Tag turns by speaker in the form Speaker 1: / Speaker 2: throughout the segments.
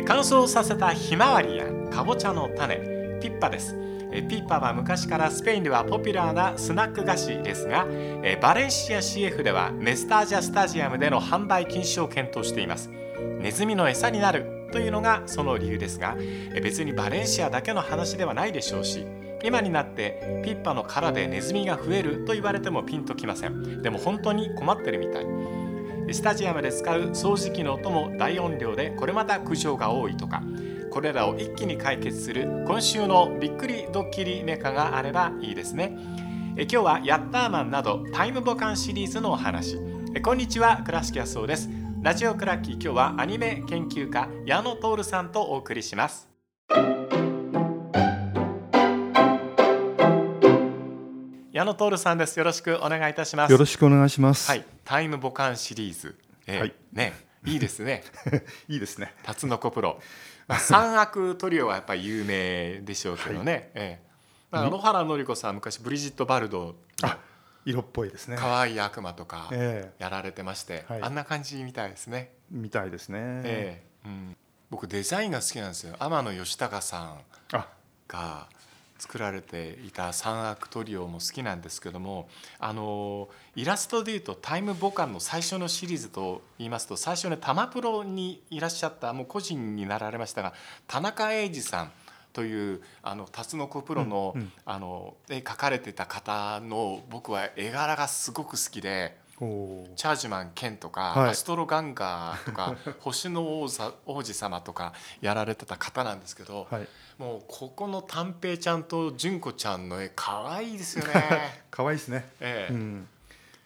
Speaker 1: 乾燥させたひまわりやかぼちゃの種。ピッパです。ピッパは昔からスペインではポピュラーなスナック菓子ですがバレンシア CF ではメスタージャスタジアムでの販売禁止を検討しています。ネズミの餌になるというのがその理由ですが別にバレンシアだけの話ではないでしょうし今になってピッパの殻でネズミが増えると言われてもピンときません。でも本当に困ってるみたい。スタジアムで使う掃除機の音も大音量でこれまた苦情が多いとか。これらを一気に解決する。今週のびっくりドッキリメカがあればいいですね。え今日はヤッターマンなどタイムボカンシリーズのお話。えこんにちは倉敷康夫です。ラジオクラッキー今日はアニメ研究家矢野徹さんとお送りします。矢野徹さんですよろしくお願いいたします
Speaker 2: よろしくお願いします。
Speaker 1: はい、タイムボカンシリーズ、えー
Speaker 2: はい
Speaker 1: ね、いいですね。
Speaker 2: いいですね。
Speaker 1: タツノコプロ、まあ、三悪トリオはやっぱり有名でしょうけどね。ええまあ、野原紀子さん昔ブリジット・バルド
Speaker 2: あ、色っぽいですね。
Speaker 1: 可愛い悪魔とか
Speaker 2: え
Speaker 1: やられてまして、
Speaker 2: はい
Speaker 1: あんな感じみたいですね。
Speaker 2: えみたいですね。
Speaker 1: ええうん、僕デザインが好きなんですよ。天野義隆さん
Speaker 2: あ、
Speaker 1: が作られていた三悪トリオも好きなんですけどもあのイラストでいうとタイムボカンの最初のシリーズと言いますと最初ねタマプロにいらっしゃったもう個人になられましたが田中英二さんというあのタツノコプロの,、
Speaker 2: うんうん
Speaker 1: あの絵描かれてた方の僕は絵柄がすごく好きで。チャージマンケンとか、
Speaker 2: はい。
Speaker 1: アストロガンガーとか 星の王座王子様とかやられてた方なんですけど、
Speaker 2: はい。
Speaker 1: もうここの短平ちゃんと純子ちゃんの絵可愛いですよね。
Speaker 2: 可愛いですね。
Speaker 1: ええ。
Speaker 2: うん。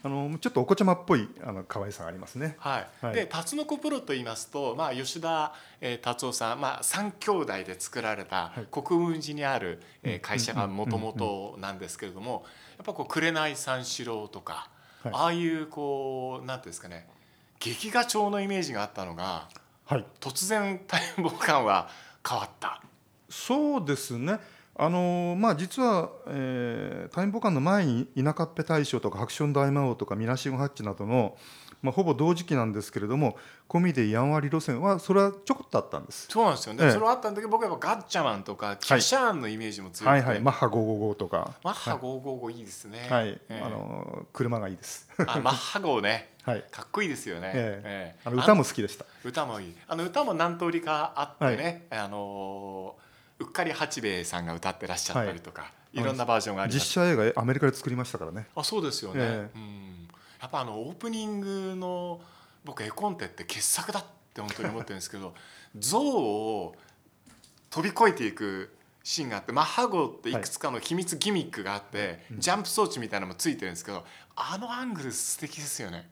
Speaker 2: あのちょっとお子ちゃまっぽいあの可愛さがありますね。
Speaker 1: はい、
Speaker 2: はい。
Speaker 1: でタツノコプロと言いますと、まあ、吉田、えー達夫さん、まあ、3兄弟で作られた
Speaker 2: はい。
Speaker 1: 国分寺にある、えー会社が
Speaker 2: うん。
Speaker 1: もともとなんですけれどもやっぱこう紅三四郎とか、
Speaker 2: はい
Speaker 1: ああいうこうなんていうんですかね劇画調のイメージがあったのが
Speaker 2: はい。
Speaker 1: 突然タイムボカンは変わった。
Speaker 2: そうですね。あのまあ実は、えー、タイムボカンの前に田舎っぺ大将とかハクション大魔王とかミナシゴハッチなどのまあほぼ同時期なんですけれどもコミでやんわり路線はそれはちょこっとあったんです。
Speaker 1: そうなんですよね、
Speaker 2: ええ
Speaker 1: それはあったんだけど僕はやっぱガッチャマンとかキャシャーンのイメージも強くて、
Speaker 2: はいはい。マッハ555とか。
Speaker 1: マッハ555いいですね。
Speaker 2: はい。
Speaker 1: ええ
Speaker 2: あの車がいいです。
Speaker 1: あマッハ号ね、
Speaker 2: はい。
Speaker 1: かっこいいですよね。
Speaker 2: え
Speaker 1: ええ
Speaker 2: あの歌も好きでした。
Speaker 1: 歌もいい。あの歌も何通りかあってね、あのうっかり八兵衛さんが歌ってらっしゃったりとか、い、ろんなバージョンがあります。
Speaker 2: 実写映画アメリカで作りましたからね。
Speaker 1: あそうですよね。
Speaker 2: え
Speaker 1: うん。やっぱあのオープニングの僕絵コンテって傑作だって本当に思ってるんですけど、象を飛び越えていくシーンがあってマッハ号っていくつかの秘密ギミックがあって、ジャンプ装置みたいなのもついてるんですけどあのアングル素敵ですよね。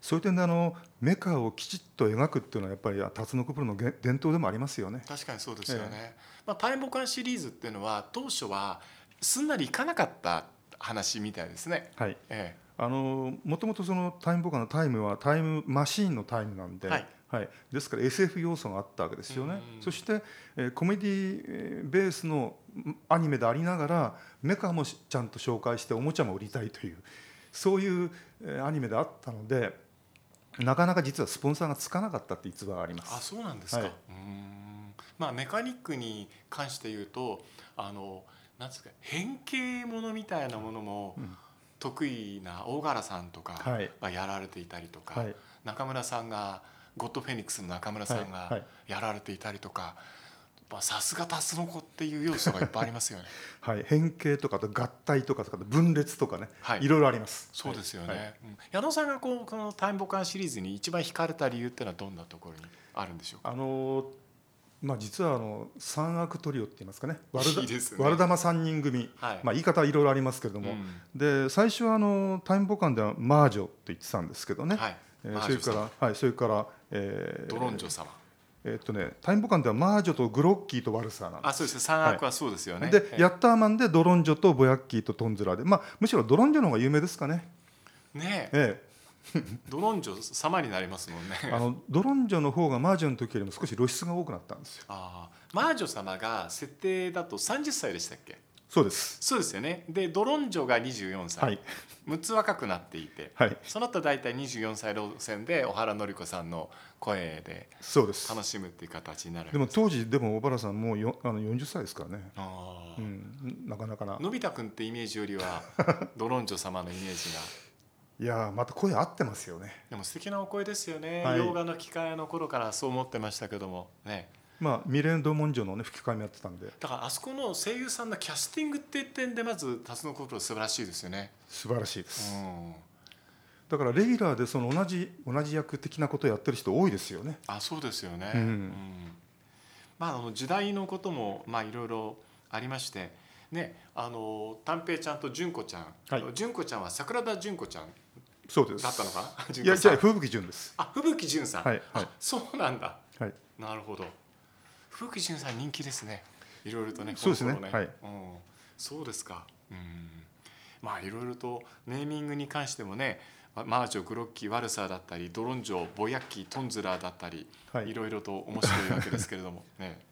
Speaker 2: そういう点であのメカをきちっと描くっていうのはやっぱりタツノコプロのげ伝統でもありますよね。
Speaker 1: 確かにそうですよね。まあ、タイムボカンシリーズっていうのは当初はすんなりいかなかった話みたいですね。
Speaker 2: はい。
Speaker 1: え
Speaker 2: あのもともとそのタイムボカのタイムはタイムマシーンのタイムなんで、
Speaker 1: はい
Speaker 2: ですから SF 要素があったわけですよね。
Speaker 1: うん
Speaker 2: そして、えーコメディえーベースのんアニメでありながらメカもしちゃんと紹介しておもちゃも売りたいというそういう、えーアニメであったのでなかなか実はスポンサーがつかなかったって逸話がありま
Speaker 1: えあ
Speaker 2: す。
Speaker 1: そうなんですか。
Speaker 2: はいう
Speaker 1: ーんまあメカニックに関して言うとあのなんですか変形ものみたいなものも
Speaker 2: うん。
Speaker 1: 得意な大柄さんとか
Speaker 2: はい。
Speaker 1: がやられていたりとか、
Speaker 2: はい。
Speaker 1: 中村さんがゴッドフェニックスの中村さんがやられていたりとか、まあさすがタツノコっていう要素がいっぱいありますよね。
Speaker 2: はい、変形とかあと合体とかとか分裂とかね、
Speaker 1: はい。
Speaker 2: いろいろあります。
Speaker 1: そうですよね、
Speaker 2: はい。
Speaker 1: うん。矢野さんがこうこのタイムボカンシリーズに一番惹かれた理由っていうのはどんなところにあるんでしょうか？
Speaker 2: あのーまあ実はあの三悪トリオって言いますかね。ワルダ
Speaker 1: いね
Speaker 2: ワルダマ三人組。
Speaker 1: はい、
Speaker 2: まあ言い方はいろいろありますけれども、
Speaker 1: うん。
Speaker 2: で最初はあのタイムボカンではマージョって言ってたんですけどね。
Speaker 1: はい。
Speaker 2: えーそれからはいそれから、えー
Speaker 1: ドロンジョ様。
Speaker 2: えーっとねタイムボカンではマージョとグロッキーとワルサーなんです。
Speaker 1: あそうです。ね三悪はそうですよね、
Speaker 2: で、
Speaker 1: え
Speaker 2: ヤッターマンでドロンジョとボヤッキーとトンズラで、まあ、むしろドロンジョの方が有名ですかね。
Speaker 1: ねえ
Speaker 2: え
Speaker 1: ドロンジョ様になりますもんね。
Speaker 2: え、あのドロンジョの方がマージョの時よりも少し露出が多くなったんですよ。
Speaker 1: あーマージョ様が設定だと30歳でしたっけ？
Speaker 2: そうです。
Speaker 1: そうですよね。でドロンジョが24歳、
Speaker 2: はい。
Speaker 1: 6つ若くなっていて、
Speaker 2: はい。
Speaker 1: その後大体24歳路線で小原紀子さんの声で
Speaker 2: そうです。
Speaker 1: 楽しむっていう形になる
Speaker 2: でも当時でも小原さんもうよあの40歳ですからね、
Speaker 1: あー
Speaker 2: うん、なかなかな。
Speaker 1: のび太くんってイメージよりはドロンジョ様のイメージが
Speaker 2: いやーまた声合ってますよね。
Speaker 1: でも素敵なお声ですよね、
Speaker 2: はい。
Speaker 1: 洋画の機械の頃からそう思ってましたけども。ね。
Speaker 2: まあミレンジョのね吹き替えもやってたんで。
Speaker 1: だからあそこの声優さんのキャスティングっていう点でまず辰野コプロ素晴らしいですよね、
Speaker 2: 素晴らしいです、
Speaker 1: うん、
Speaker 2: だからレギュラーでその同じ同じ役的なことをやってる人多いですよね。
Speaker 1: あそうですよね、
Speaker 2: うん。
Speaker 1: まああの時代のこともまあいろいろありまして。ねあの短平ちゃんと純子ちゃん、
Speaker 2: はい。
Speaker 1: 純子ちゃんは桜田純子ちゃん
Speaker 2: そうです。
Speaker 1: だったのか？な純
Speaker 2: いやじゃ吹潤です。
Speaker 1: あ吹雪純さん、
Speaker 2: はいはい。
Speaker 1: あそうなんだ。
Speaker 2: はい。
Speaker 1: なるほど。吹雪純さん人気ですね。いろいろとね
Speaker 2: そうですね。
Speaker 1: この頃うん、そうですか。うん。まあいろいろとネーミングに関してもねまマージョグロッキーワルサーだったりドロンジョボヤッキートンズラーだったり、
Speaker 2: はい。
Speaker 1: い、ろいろと面白いわけですけれども。ね。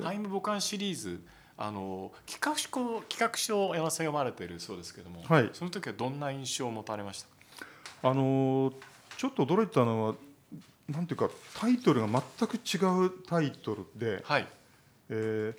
Speaker 1: タイムボカンシリーズあの企画書企画書を山さん読まれているそうですけども、
Speaker 2: はい。
Speaker 1: その時はどんな印象を持たれましたか？
Speaker 2: あのーちょっと驚いたのはなんていうかタイトルが全く違うタイトルで、
Speaker 1: はい。
Speaker 2: えー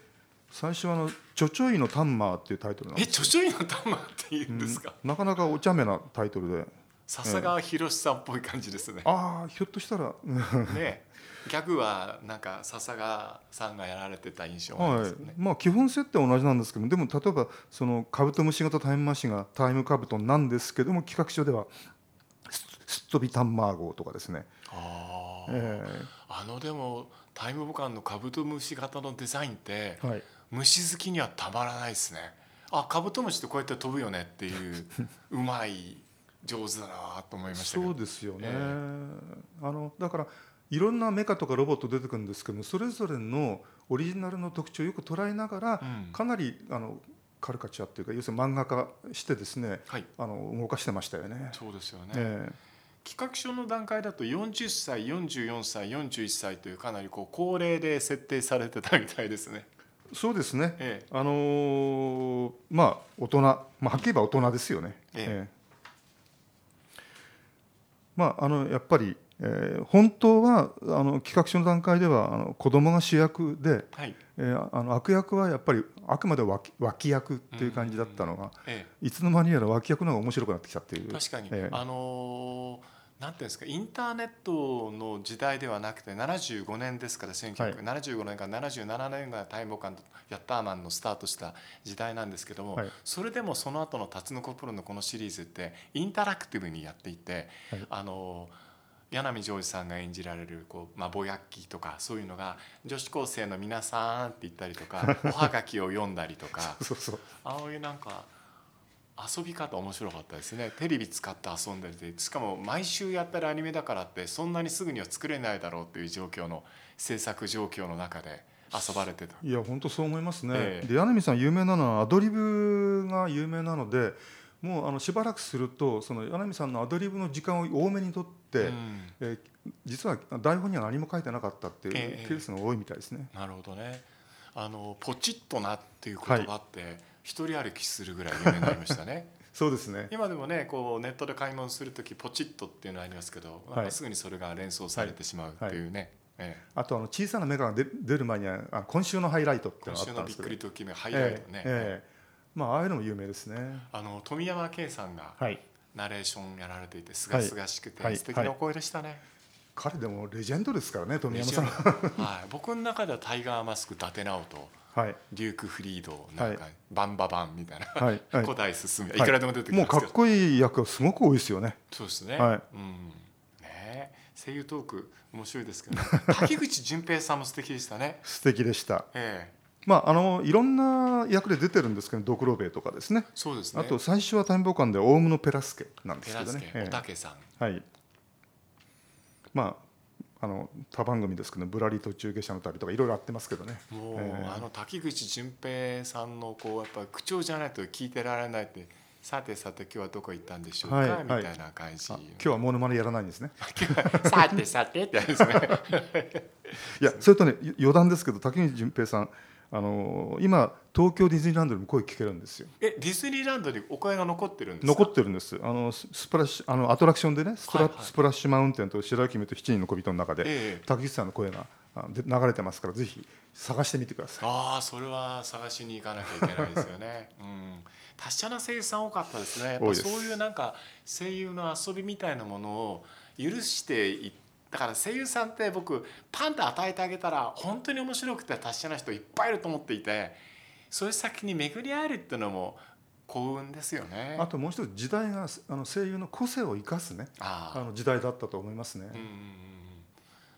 Speaker 2: 最初はあの「ちょちょいのタンマー」っていうタイトルなん
Speaker 1: え
Speaker 2: です
Speaker 1: ちょちょいのタマっていうんですか、
Speaker 2: うん。なかなかお茶目なタイトルで
Speaker 1: 笹川博さんっぽい感じですね。
Speaker 2: ああひょっとしたら。う ん
Speaker 1: ね。ギャグはなんか笹川さんがやられてた印象がありま
Speaker 2: はい。
Speaker 1: すよね。
Speaker 2: まあ基本設定は同じなんですけどでも例えばそのカブトムシ型タイムマシンがタイムカブトなんですけども企画書ではすすっ飛びタンマー号とかですね、
Speaker 1: あー。
Speaker 2: え
Speaker 1: あのでもタイムボカンのカブトムシ型のデザインって
Speaker 2: ーはい、
Speaker 1: 虫好きにはたまらないですね。あカブトムシってこうやって飛ぶよねっていううまい上手だなと思いましたけ
Speaker 2: そう
Speaker 1: ど。
Speaker 2: ですよね、
Speaker 1: え
Speaker 2: あのだからいろんなメカとかロボット出てくるんですけどもそれぞれのオリジナルの特徴をよく捉えながら、
Speaker 1: うん
Speaker 2: かなりあのカルカチュアっていうか要するに漫画化してですね
Speaker 1: はい
Speaker 2: あの動かしてましたよね。
Speaker 1: そうですよね。
Speaker 2: え
Speaker 1: 企画書の段階だと40歳44歳41歳というかなりこう高齢で設定されてたみたいですね。
Speaker 2: えそうですね、
Speaker 1: ええ
Speaker 2: あのーまあ大人、まあ、はっきり言えば大人ですよね。
Speaker 1: ええ
Speaker 2: まああのやっぱり、えー本当はあの企画書の段階ではあの子供が主役で、
Speaker 1: はい。
Speaker 2: えーあの悪役はやっぱりあくまで脇脇役っていう感じだったのが、
Speaker 1: え
Speaker 2: いつの間にやら脇役の方が面白くなってきたっていう
Speaker 1: え、確かに、
Speaker 2: ええ。
Speaker 1: あのーなんていうんですかインターネットの時代ではなくて75年ですから1975年から77年がタイムボカンとヤッターマンのスタートした時代なんですけども、
Speaker 2: はい。
Speaker 1: それでもその後のタツノコプロのこのシリーズってインタラクティブにやっていて、
Speaker 2: はい。
Speaker 1: あの柳ジョージさんが演じられるこう、まあ、ボヤッキーとかそういうのが女子高生の皆さんって言ったりとか おはがきを読んだりとか
Speaker 2: そうそう。
Speaker 1: ああいうなんか遊び方面白かったですね。テレビ使って遊んでてしかも毎週やってるアニメだからってそんなにすぐには作れないだろうっていう状況の制作状況の中で遊ばれてた。
Speaker 2: いや本当そう思いますね、
Speaker 1: ええ。
Speaker 2: で柳さん有名なのはアドリブが有名なのでもうあのしばらくするとその柳さんのアドリブの時間を多めにとって、
Speaker 1: うん。
Speaker 2: えー実は台本には何も書いてなかったっていう
Speaker 1: ええ。
Speaker 2: ケースが多いみたいですね。
Speaker 1: なるほどね。あのポチッとなっていう言葉って一人歩きするぐらい有名になりましたね。
Speaker 2: そうですね。
Speaker 1: 今でもねこうネットで買い物する時ポチッとっていうのありますけど、なんかすぐにそれが連想されてしまうっていうね、ええ。
Speaker 2: あとあの小さなメガが出出る前にはあ今週のハイライトっていうのがあったんですけど
Speaker 1: のびっくりときめハイライトね、
Speaker 2: ええ。ええ。まあああいうのも有名ですね。
Speaker 1: あの富山圭さんが
Speaker 2: はい。
Speaker 1: ナレーションやられていてすがすがしくて、
Speaker 2: はい。
Speaker 1: 素敵なお声でしたね、
Speaker 2: 彼でもレジェンドですからね富山さん。
Speaker 1: はい、僕の中ではタイガーマスク伊達直人
Speaker 2: はい。
Speaker 1: デューク・フリードなんか、バンババンみたいな、
Speaker 2: はい。はい。
Speaker 1: 古代進み、
Speaker 2: はい。
Speaker 1: いくらでも出てき
Speaker 2: もうかっこいい役がすごく多いですよね。
Speaker 1: そうですね、
Speaker 2: はい。
Speaker 1: うん。ねえ。声優トーク面白いですけど、ね、滝口純平さんも素敵でしたね。
Speaker 2: 素敵でした。
Speaker 1: ええ。
Speaker 2: まああのいろんな役で出てるんですけどドクロベイとかですね。
Speaker 1: そうですね。
Speaker 2: あと最初はタイムボカンでオウムのペラスケなんです
Speaker 1: ペラスケ、。おたけさん。
Speaker 2: えはい。まああの他番組ですけどぶらり途中下車の旅とかいろいろあってますけどね。
Speaker 1: もう、
Speaker 2: ええ
Speaker 1: あの滝口純平さんのこうやっぱ口調じゃないと聞いてられないってさてさて今日はどこ行ったんでしょうか、
Speaker 2: はいはい
Speaker 1: みたいな感じ
Speaker 2: あ今日はモノマネやらないんですね。
Speaker 1: さてさてってやつですね
Speaker 2: いやそれとね余談ですけど竹内純平さんあの今東京ディズニーランドでも声聞けるんですよ。
Speaker 1: えディズニーランドにお声が残ってるんですか？
Speaker 2: 残ってるんです。あのススプラッシュあのアトラクションでねスプラ,、
Speaker 1: はいはい。
Speaker 2: スプラッシュマウンテンと白雪姫と七人の小人の中で、
Speaker 1: ええ。
Speaker 2: 竹内さんの声があで流れてますからぜひ探してみてください。
Speaker 1: ああそれは探しに行かなきゃいけないですよね。うん、達者な声優さん多かったですね。やっぱそういうなんか声優の遊びみたいなものを許していだから声優さんって僕パンと与えてあげたら本当に面白くて達者な人いっぱいいると思っていてそういう先に巡り合えるっていうのも幸運ですよね。
Speaker 2: あともう一つ時代があの声優の個性を生かすね。
Speaker 1: あ
Speaker 2: の時代だったと思いますね、
Speaker 1: うんうんうんうん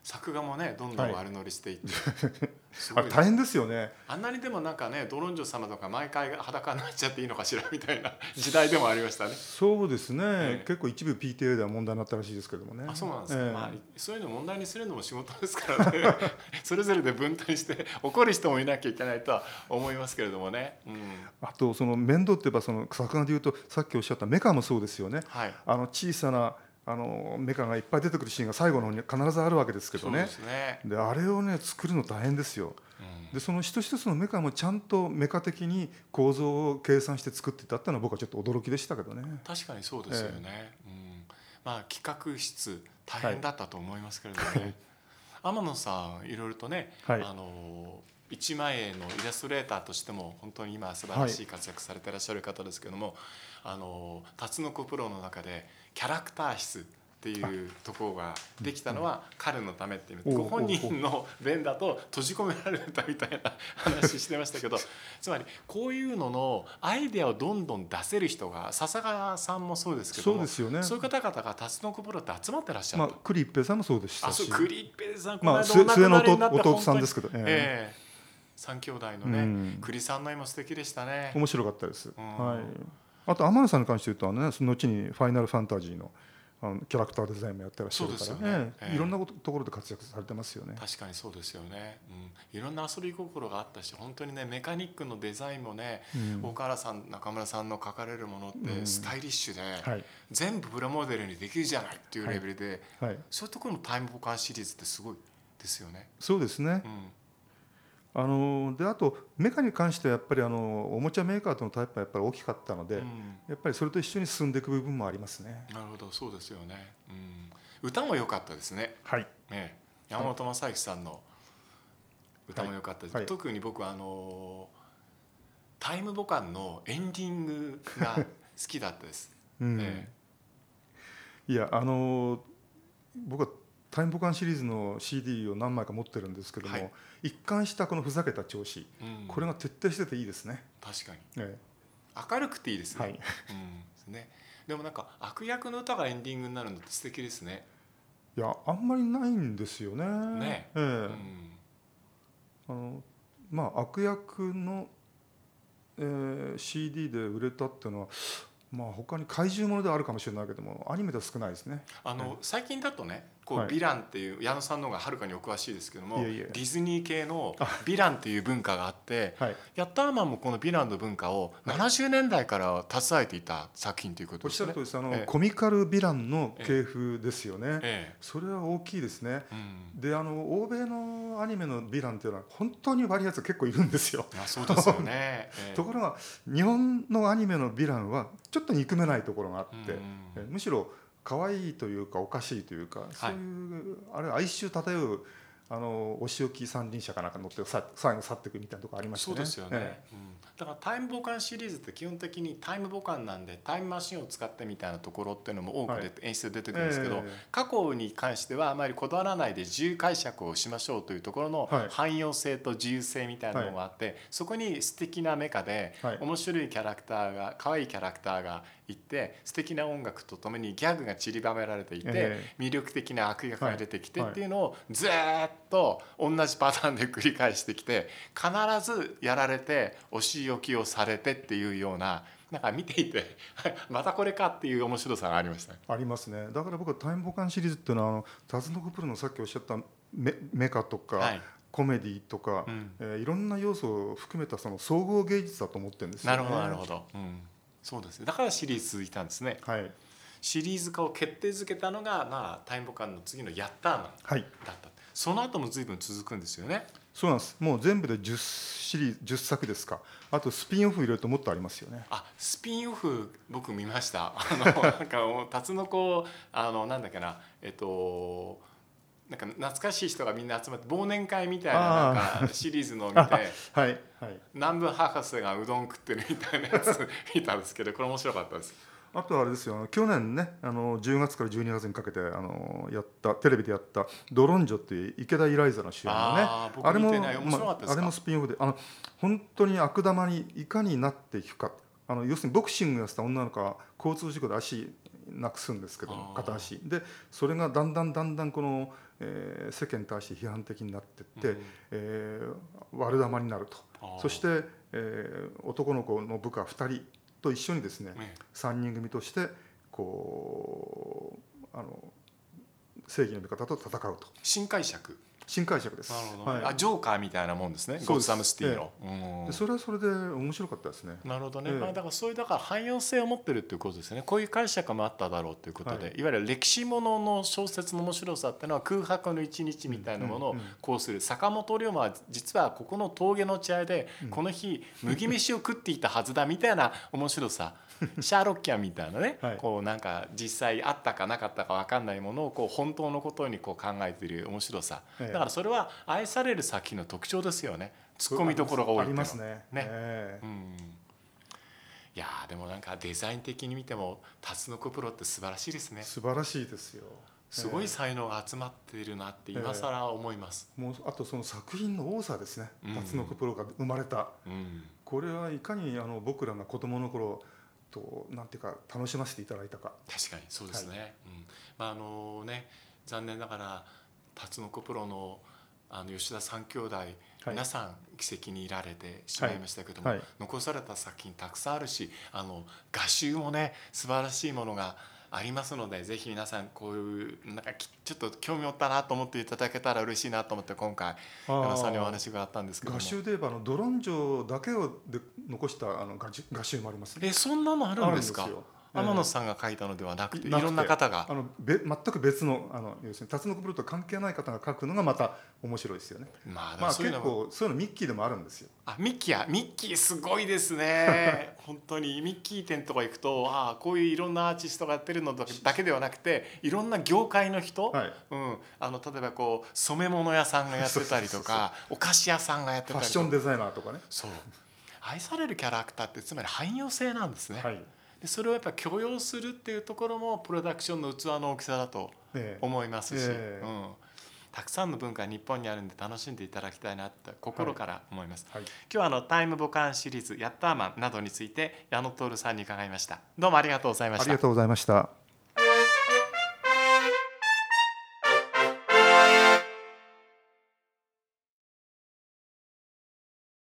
Speaker 1: 作画もねどんどん悪乗りしていって、すごい
Speaker 2: 大変ですよね。
Speaker 1: あんなにでもなんかねドロンジョ様とか毎回裸になっちゃっていいのかしらみたいな 時代でもありましたね。
Speaker 2: そうですね、
Speaker 1: ええ。
Speaker 2: 結構一部 PTA では問題になったらしいですけどもね。
Speaker 1: あそうなんですか、
Speaker 2: ええ。
Speaker 1: まあ、そういうの問題にするのも仕事ですからね。それぞれで分担して怒る人もいなきゃいけないとは思いますけれどもね。うん、
Speaker 2: あとその面倒って言えばその作画でいうとさっきおっしゃったメカもそうですよね。
Speaker 1: はい。
Speaker 2: あの小さなあのメカがいっぱい出てくるシーンが最後の方に必ずあるわけですけどね。
Speaker 1: ですね。
Speaker 2: であれをね作るの大変ですよ。
Speaker 1: うん。
Speaker 2: でその一つ一つのメカもちゃんとメカ的に構造を計算して作ってたっていうのは僕はちょっと驚きでしたけどね。
Speaker 1: 確かにそうですよね。うん、まあ企画室大変だったと思いますけれどもね。天野さんいろいろとね、
Speaker 2: はい。
Speaker 1: あの一万円のイラストレーターとしても本当に今素晴らしい活躍されていらっしゃる方ですけども、あのタツノコプロの中でキャラクター室っていうところができたのは彼のためっていうご本人の弁だと閉じ込められたみたいな 話してましたけどつまりこういうののアイデアをどんどん出せる人が笹川さんもそうですけども
Speaker 2: そうですよね。
Speaker 1: そういう方々がタツノコプロって集まってらっしゃると。
Speaker 2: まあ栗一平さんもそうでしたし。
Speaker 1: あそうクリッペさんこ
Speaker 2: まあ
Speaker 1: の間お亡く
Speaker 2: 末の
Speaker 1: なりになって
Speaker 2: 弟弟さん
Speaker 1: 本当に
Speaker 2: ですけどええ。
Speaker 1: ええ三兄弟のね、
Speaker 2: うん。
Speaker 1: 栗さんの絵も素敵でしたね。
Speaker 2: 面白かったです、
Speaker 1: ん。
Speaker 2: はい、あと天野さんに関して言うとあの、ね、その後に「ファイナルファンタジーの」あのキャラクターデザインもやってらっしゃるから、
Speaker 1: そうですよね。ええ。
Speaker 2: ええいろんなことところで活躍されてますよね。
Speaker 1: 確かにそうですよね、うん、いろんな遊び心があったし本当にねメカニックのデザインもね、
Speaker 2: うん。
Speaker 1: 大河原さん中村さんの描かれるものって
Speaker 2: うん。
Speaker 1: スタイリッシュで、
Speaker 2: はい。
Speaker 1: 全部プラモデルにできるじゃないっていうレベルで、
Speaker 2: はい、
Speaker 1: そういうところのタイムボカンシリーズってすごいですよね。
Speaker 2: そうですね。
Speaker 1: う、ん
Speaker 2: あのであとメカに関してはやっぱりあのおもちゃメーカーとのタイプがやっぱり大きかったので、
Speaker 1: うん。
Speaker 2: やっぱりそれと一緒に進んでいく部分もありますね。
Speaker 1: なるほどそうですよね、うん、歌も良かったですね。
Speaker 2: はい、
Speaker 1: ね。山本昌之さんの歌も良かったです、
Speaker 2: はい。はい。
Speaker 1: 特に僕はあのタイムボカンのエンディングが好きだったです。
Speaker 2: うん。
Speaker 1: え
Speaker 2: いやあの僕はタイムボカンシリーズの CD を何枚か持ってるんですけども、
Speaker 1: はい。
Speaker 2: 一貫したこのふざけた調子、
Speaker 1: うん。
Speaker 2: これが徹底してていいですね。
Speaker 1: 確かに。
Speaker 2: え
Speaker 1: 明るくていいですね。
Speaker 2: はい。
Speaker 1: うん。ですね。でもなんか悪役の歌がエンディングになるのって素敵ですね。
Speaker 2: えいやあんまりないんですよね。
Speaker 1: ね。
Speaker 2: ええ。
Speaker 1: うん。
Speaker 2: あのまあ悪役の、えー CD で売れたっていうのはまあ他に怪獣ものではあるかもしれないけどもアニメでは少ないですね。
Speaker 1: あの最近だとねこう、
Speaker 2: はい
Speaker 1: ヴィランっていう矢野さんの方がはるかにお詳しいですけどもディズニー系のヴィランっていう文化があって
Speaker 2: はい。
Speaker 1: ヤッターマンもこのヴィランの文化を70年代から携えていた作品ということ
Speaker 2: おっ
Speaker 1: ですね
Speaker 2: しゃる通りです。あの、
Speaker 1: ええ
Speaker 2: コミカルヴィランの系譜ですよね。
Speaker 1: え
Speaker 2: それは大きいですね。
Speaker 1: えうん
Speaker 2: であの欧米のアニメのヴィランっていうのは本当に悪いやつ結構いるんですよ。
Speaker 1: あそうですよね。ええ
Speaker 2: ところが日本のアニメのヴィランはちょっと憎めないところがあって、むしろ可愛いというかおかしいというか、そういうあれ哀愁漂うあのお仕置き三輪車かなんか乗ってさ最後去っていくみたいなところありましたね。
Speaker 1: そうですよね、
Speaker 2: え
Speaker 1: うん。だからタイムボカンシリーズって基本的にタイムボカンなんでタイムマシンを使ってみたいなところっていうのも多くで、
Speaker 2: はい。
Speaker 1: 演出で出てくるんですけど、
Speaker 2: ええ。
Speaker 1: 過去に関してはあまりこだわらないで自由解釈をしましょうというところの
Speaker 2: はい。
Speaker 1: 汎用性と自由性みたいなのがあって、そこに素敵なメカで
Speaker 2: はい。
Speaker 1: 面白いキャラクターが可愛いキャラクターがいて素敵な音楽とともにギャグが散りばめられていて、
Speaker 2: え
Speaker 1: 魅力的な悪役が出てきて
Speaker 2: はい
Speaker 1: っていうのをずーっと同じパターンで繰り返してきて必ずやられてお仕置きをされてっていうようななんか見ていて またこれかっていう面白さがありましたね。
Speaker 2: ありますね。だから僕はタイムボカンシリーズっていうのはあのタズノコプロのさっきおっしゃったメメカとか、
Speaker 1: はい。
Speaker 2: コメディとか、
Speaker 1: うん。
Speaker 2: えーいろんな要素を含めたその総合芸術だと思ってるんですよね。
Speaker 1: なるほどなるほど、うん、そうですね。だからシリーズ続いたんですね。
Speaker 2: はい。
Speaker 1: シリーズ化を決定づけたのが、まあ、タイムボカンの次の「ヤッターマン」
Speaker 2: はい。
Speaker 1: だったその後も随分続くんですよね。
Speaker 2: そうなんです。もう全部で10シリーズ10作ですか。あとスピンオフ入れるともっとありますよね。
Speaker 1: あスピンオフ僕見ました。あの なんかタツノコあのなんだっけな。えっとなんか懐かしい人がみんな集まって忘年会みたいななんかシリーズのを見て
Speaker 2: はいはい。
Speaker 1: 南部博士がうどん食ってるみたいなやつ見たんですけどこれ面白かったです
Speaker 2: あとあれですよ去年ねあの10月から12月にかけてあのやったテレビでやった「ドロンジョ」っていう池田イライザの主演のね
Speaker 1: あー僕見てない面白かったですか？
Speaker 2: あれもスピンオフであの本当に悪玉にいかになっていくかあの要するにボクシングやってた女の子は交通事故で足なくすんですけど片足。でそれがだんだんだんだんこの、えー世間に対して批判的になってって、
Speaker 1: うん。
Speaker 2: えー悪玉になると。そして、えー男の子の部下2人と一緒にですね、
Speaker 1: ね
Speaker 2: 3人組としてこうあの正義の味方と戦うと。
Speaker 1: 新解釈
Speaker 2: 新解釈です。はい。
Speaker 1: あジョーカーみたいなもんですね。ゴッサムシティの、うん。
Speaker 2: でそれはそれで面白かったですね。
Speaker 1: なるほどね、
Speaker 2: ええ。
Speaker 1: まあ、だからそういうだから汎用性を持ってるっていうことですよね。こういう解釈もあっただろうということで、、
Speaker 2: はい。
Speaker 1: わゆる歴史ものの小説の面白さっていうのは空白の一日みたいなものを
Speaker 2: うんうんうん
Speaker 1: こうする、坂本龍馬は実はここの峠の地合で
Speaker 2: うん。
Speaker 1: この日麦飯を食っていたはずだみたいな面白さシャーロッキャンみたいなね、
Speaker 2: はい。
Speaker 1: こうなんか実際あったかなかったか分かんないものをこう本当のことにこう考えている面白さ、
Speaker 2: ええ。
Speaker 1: だからそれは愛される作品の特徴ですよね。ツッコミどころが多い
Speaker 2: あ
Speaker 1: っていうのは。
Speaker 2: りますね。
Speaker 1: ね
Speaker 2: ええ
Speaker 1: うん。いやーでもなんかデザイン的に見てもタツノコプロって素晴らしいですね。
Speaker 2: 素晴らしいですよ。
Speaker 1: すごい
Speaker 2: え
Speaker 1: 才能が集まっているなって今更思います、
Speaker 2: えもうあとその作品の多さですね。
Speaker 1: うん。
Speaker 2: タツノコプロが生まれた。
Speaker 1: うん。
Speaker 2: これはいかにあの僕らが子供の頃となんていうか楽しませていただいたか。
Speaker 1: 確かにそうですね、うん。まああのね残念ながらタツノコプロのあの吉田三兄弟、皆さん奇跡にいられてしまいましたけども、
Speaker 2: はい。はい。
Speaker 1: 残された作品たくさんあるしあの画集もね素晴らしいものがありますのでぜひ皆さんこういうなんかきちょっと興味持ったなと思っていただけたら嬉しいなと思って今回山田さんにお話があったんですけども
Speaker 2: 画集で言えばあのドロンジョだけをで残したあの画集画集もありますね。
Speaker 1: えそんなのあるんですか？天野さんが書いたのではなくていろんな方が
Speaker 2: あのべ全く別のあの要するにタツノコプロと関係ない方が書くのがまた面白いですよね。
Speaker 1: まあ、
Speaker 2: まあ
Speaker 1: そういうのも
Speaker 2: 結構そういうのミッキーでもあるんですよ。
Speaker 1: あミッキーやミッキーすごいですね 本当にミッキー店とか行くとああこういういろんなアーティストがやってるのだけではなくていろんな業界の人、
Speaker 2: はい。
Speaker 1: うん、あの例えばこう染め物屋さんがやってたりとかお菓子屋さんがやって
Speaker 2: ファッ
Speaker 1: たりとか
Speaker 2: ションデザイナーとかね。
Speaker 1: そう愛されるキャラクターってつまり汎用性なんですね、
Speaker 2: はい。
Speaker 1: でそれをやっぱ許容するっていうところもプロダクションの器の大きさだと
Speaker 2: ええ。
Speaker 1: 思いますし、
Speaker 2: ええ。
Speaker 1: うん、たくさんの文化が日本にあるんで楽しんでいただきたいなって心から思います、
Speaker 2: はい。
Speaker 1: 今日はあのタイムボカンシリーズヤッターマンなどについて矢野徹さんに伺いました。どうもありがとうございました。
Speaker 2: ありがとうございました。